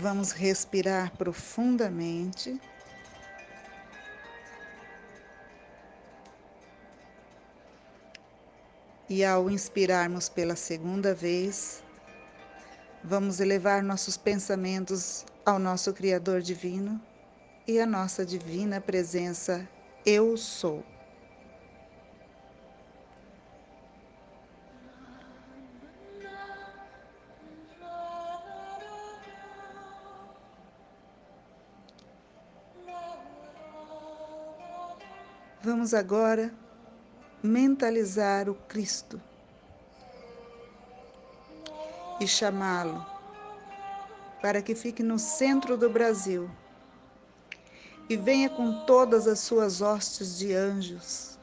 Vamos respirar profundamente. E ao inspirarmos pela segunda vez, vamos elevar nossos pensamentos ao nosso Criador Divino e à nossa divina presença Eu Sou. Vamos agora mentalizar o Cristo e chamá-lo para que fique no centro do Brasil e venha com todas as suas hostes de anjos,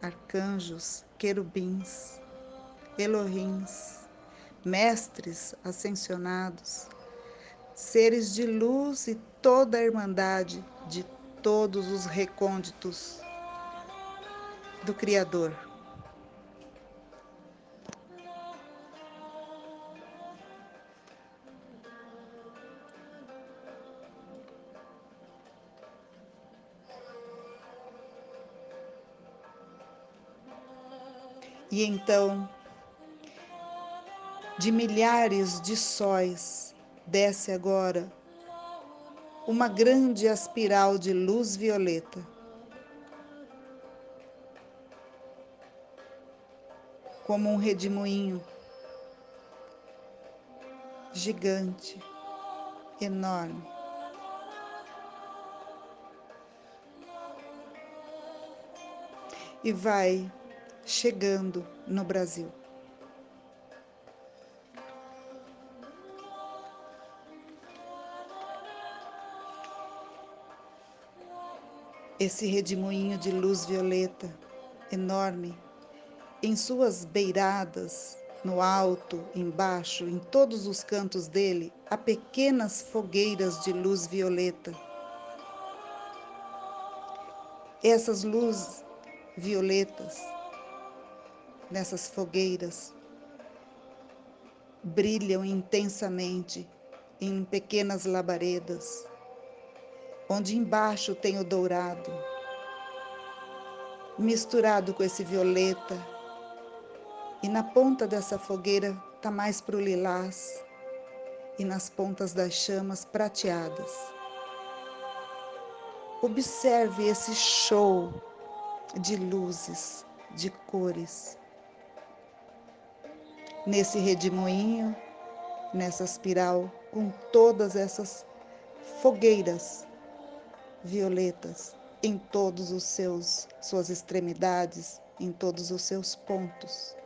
arcanjos, querubins, elohins, mestres ascensionados, seres de luz e toda a irmandade de todos os recônditos do Criador. E então, de milhares de sóis, desce agora uma grande espiral de luz violeta. Como um redemoinho gigante, enorme. E vai chegando no Brasil. Esse redemoinho de luz violeta, enorme, em suas beiradas, no alto, embaixo, em todos os cantos dele, há pequenas fogueiras de luz violeta. Essas luzes violetas nessas fogueiras brilham intensamente em pequenas labaredas, onde embaixo tem o dourado, misturado com esse violeta, e na ponta dessa fogueira está mais para o lilás, e nas pontas das chamas prateadas. Observe esse show de luzes, de cores nesse redemoinho, nessa espiral, com todas essas fogueiras violetas em todos os seus suas extremidades, em todos os seus pontos.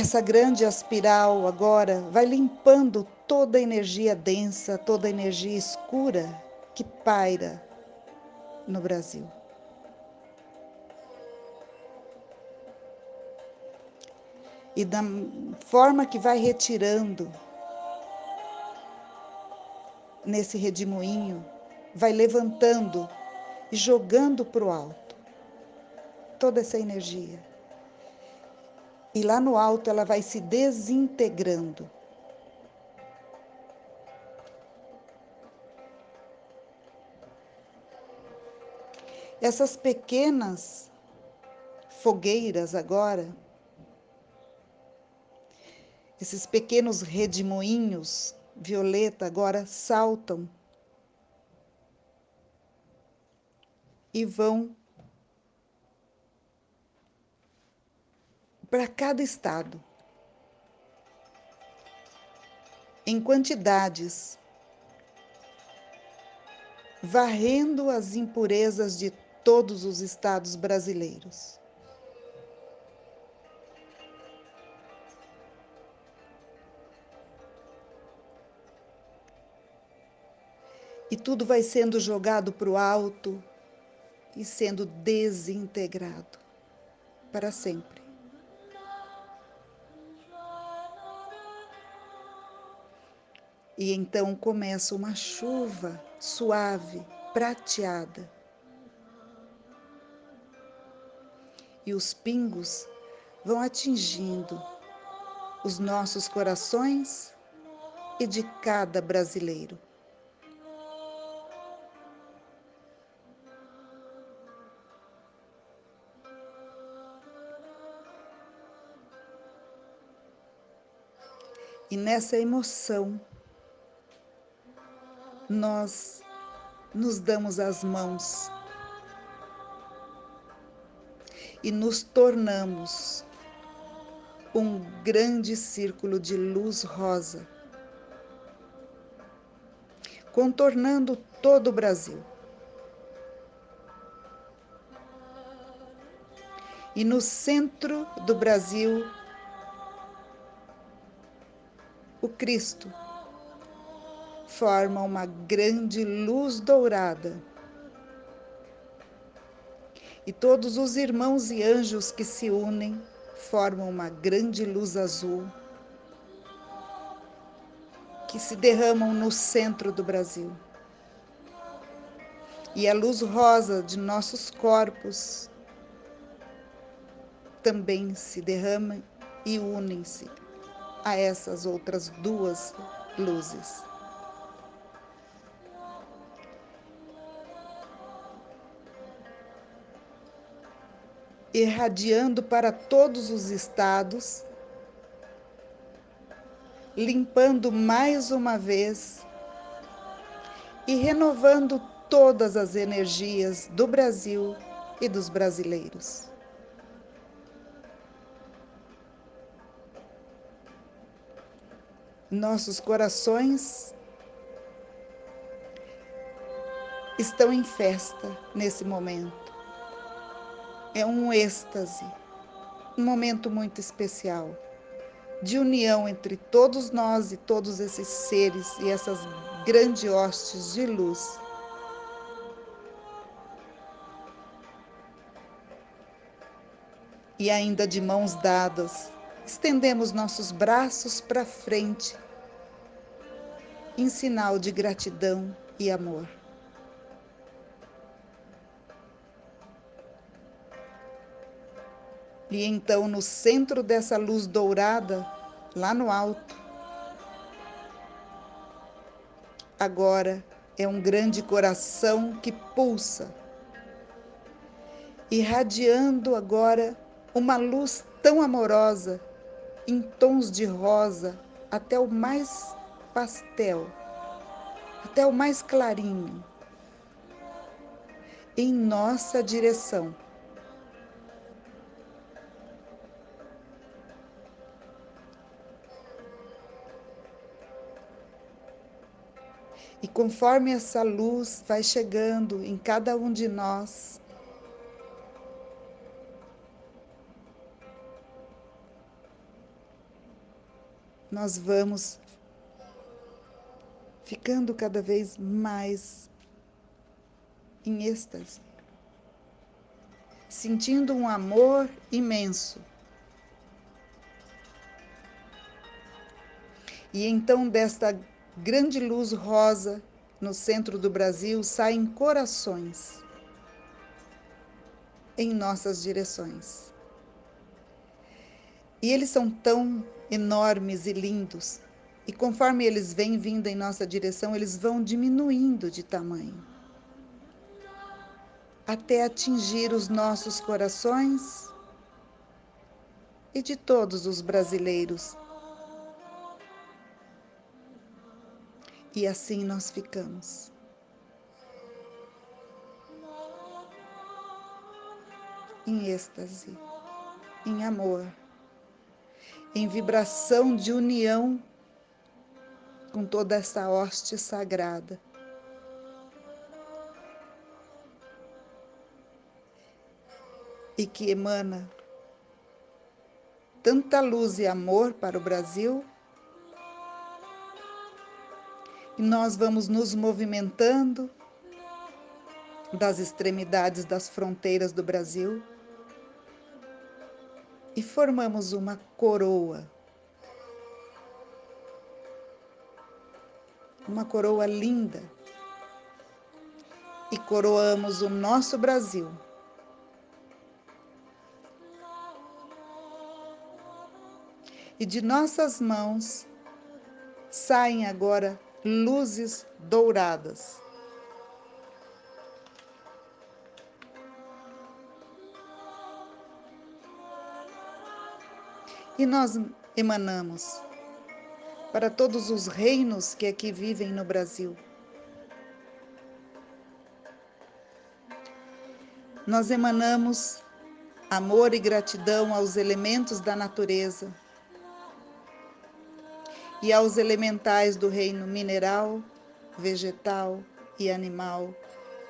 Essa grande espiral agora vai limpando toda a energia densa, toda a energia escura que paira no Brasil. e da forma que vai retirando nesse redemoinho, vai levantando e jogando para o alto toda essa energia. E lá no alto ela vai se desintegrando. Essas pequenas fogueiras agora esses pequenos redemoinhos violeta agora saltam e vão para cada estado em quantidades, varrendo as impurezas de todos os estados brasileiros. e tudo vai sendo jogado para o alto e sendo desintegrado para sempre. E então começa uma chuva suave, prateada. E os pingos vão atingindo os nossos corações e de cada brasileiro. E nessa emoção, nós nos damos as mãos e nos tornamos um grande círculo de luz rosa, contornando todo o Brasil. E no centro do Brasil, o Cristo forma uma grande luz dourada. E todos os irmãos e anjos que se unem formam uma grande luz azul que se derramam no centro do Brasil. E a luz rosa de nossos corpos também se derrama e unem-se a essas outras duas luzes. Irradiando para todos os estados, limpando mais uma vez e renovando todas as energias do Brasil e dos brasileiros. Nossos corações estão em festa nesse momento. É um êxtase, um momento muito especial de união entre todos nós e todos esses seres e essas grandes hostes de luz. E ainda de mãos dadas, estendemos nossos braços para frente, em sinal de gratidão e amor. E então, no centro dessa luz dourada, lá no alto, agora é um grande coração que pulsa, irradiando agora uma luz tão amorosa em tons de rosa até o mais pastel, até o mais clarinho, em nossa direção. E conforme essa luz vai chegando em cada um de nós, nós vamos ficando cada vez mais em êxtase, sentindo um amor imenso. E então, desta grande luz rosa no centro do Brasil, saem corações em nossas direções. E eles são tão enormes e lindos. E conforme eles vêm vindo em nossa direção, eles vão diminuindo de tamanho. Até atingir os nossos corações e de todos os brasileiros. E assim nós ficamos. Em êxtase, em amor em vibração de união com toda essa hoste sagrada. E que emana tanta luz e amor para o Brasil. E nós vamos nos movimentando das extremidades das fronteiras do Brasil e formamos uma coroa. Uma coroa linda. E coroamos o nosso Brasil. E de nossas mãos saem agora luzes douradas. E nós emanamos para todos os reinos que aqui vivem no Brasil. Nós emanamos amor e gratidão aos elementos da natureza e aos elementais do reino mineral, vegetal e animal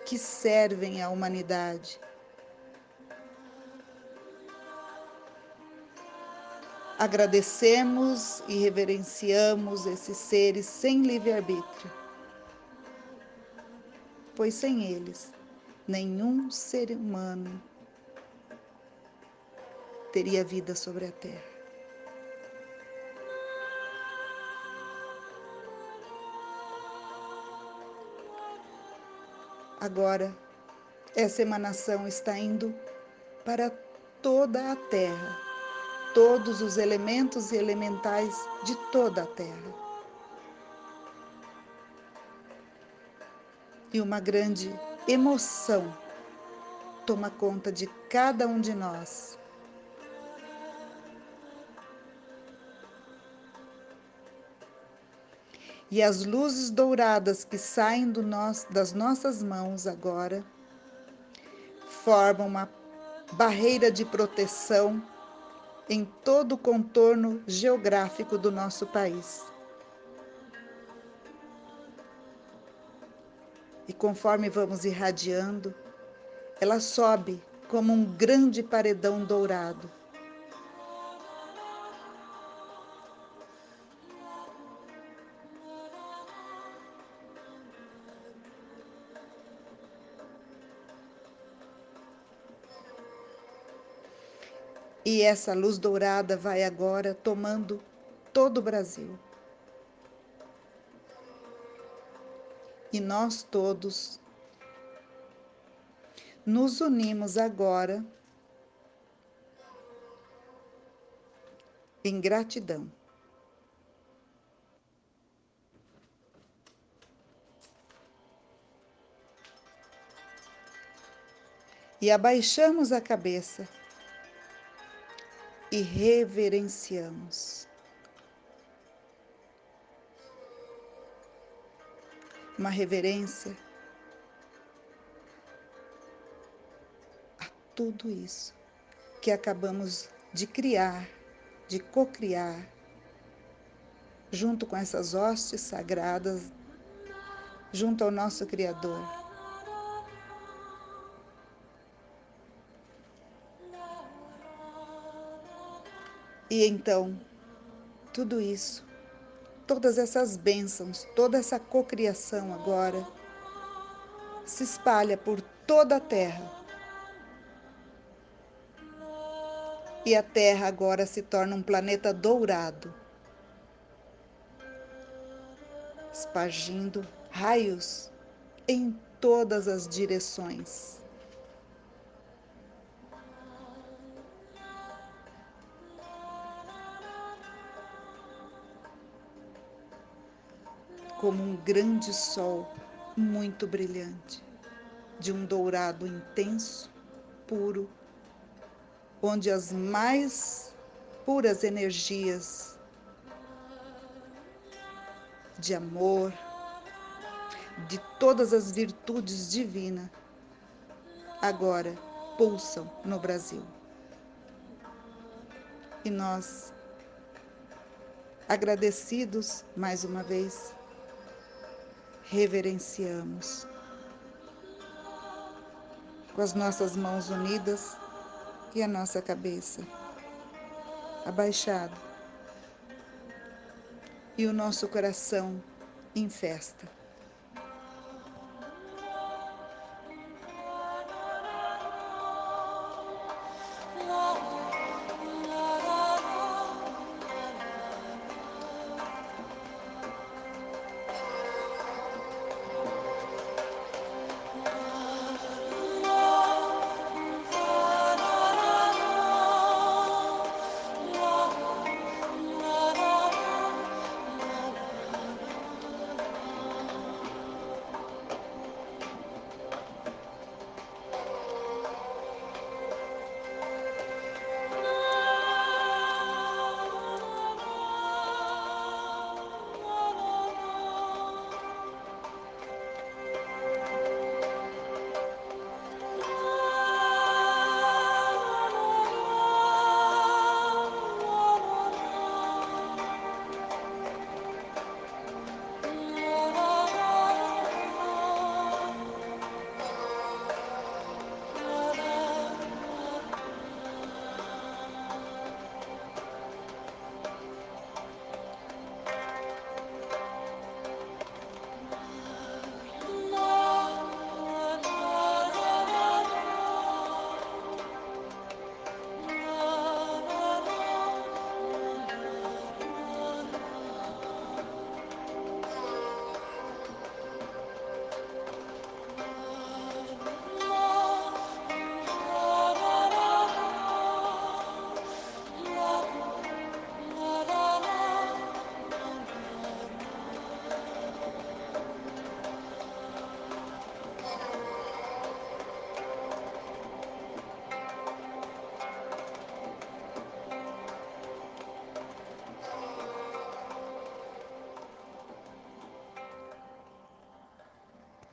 que servem à humanidade. Agradecemos e reverenciamos esses seres sem livre-arbítrio, pois sem eles, nenhum ser humano teria vida sobre a terra. Agora, essa emanação está indo para toda a terra todos os elementos e elementais de toda a Terra. E uma grande emoção toma conta de cada um de nós. E as luzes douradas que saem nós, das nossas mãos agora formam uma barreira de proteção em todo o contorno geográfico do nosso país. E conforme vamos irradiando, ela sobe como um grande paredão dourado. E essa luz dourada vai agora tomando todo o Brasil. E nós todos nos unimos agora em gratidão. E abaixamos a cabeça e reverenciamos. Uma reverência a tudo isso que acabamos de criar, de cocriar, junto com essas hostes sagradas, junto ao nosso Criador. E então, tudo isso, todas essas bênçãos, toda essa cocriação agora, se espalha por toda a terra. E a Terra agora se torna um planeta dourado, espargindo raios em todas as direções. Como um grande sol muito brilhante, de um dourado intenso, puro, onde as mais puras energias de amor, de todas as virtudes divinas, agora pulsam no Brasil. E nós, agradecidos mais uma vez, reverenciamos. Com as nossas mãos unidas e a nossa cabeça abaixada e o nosso coração em festa.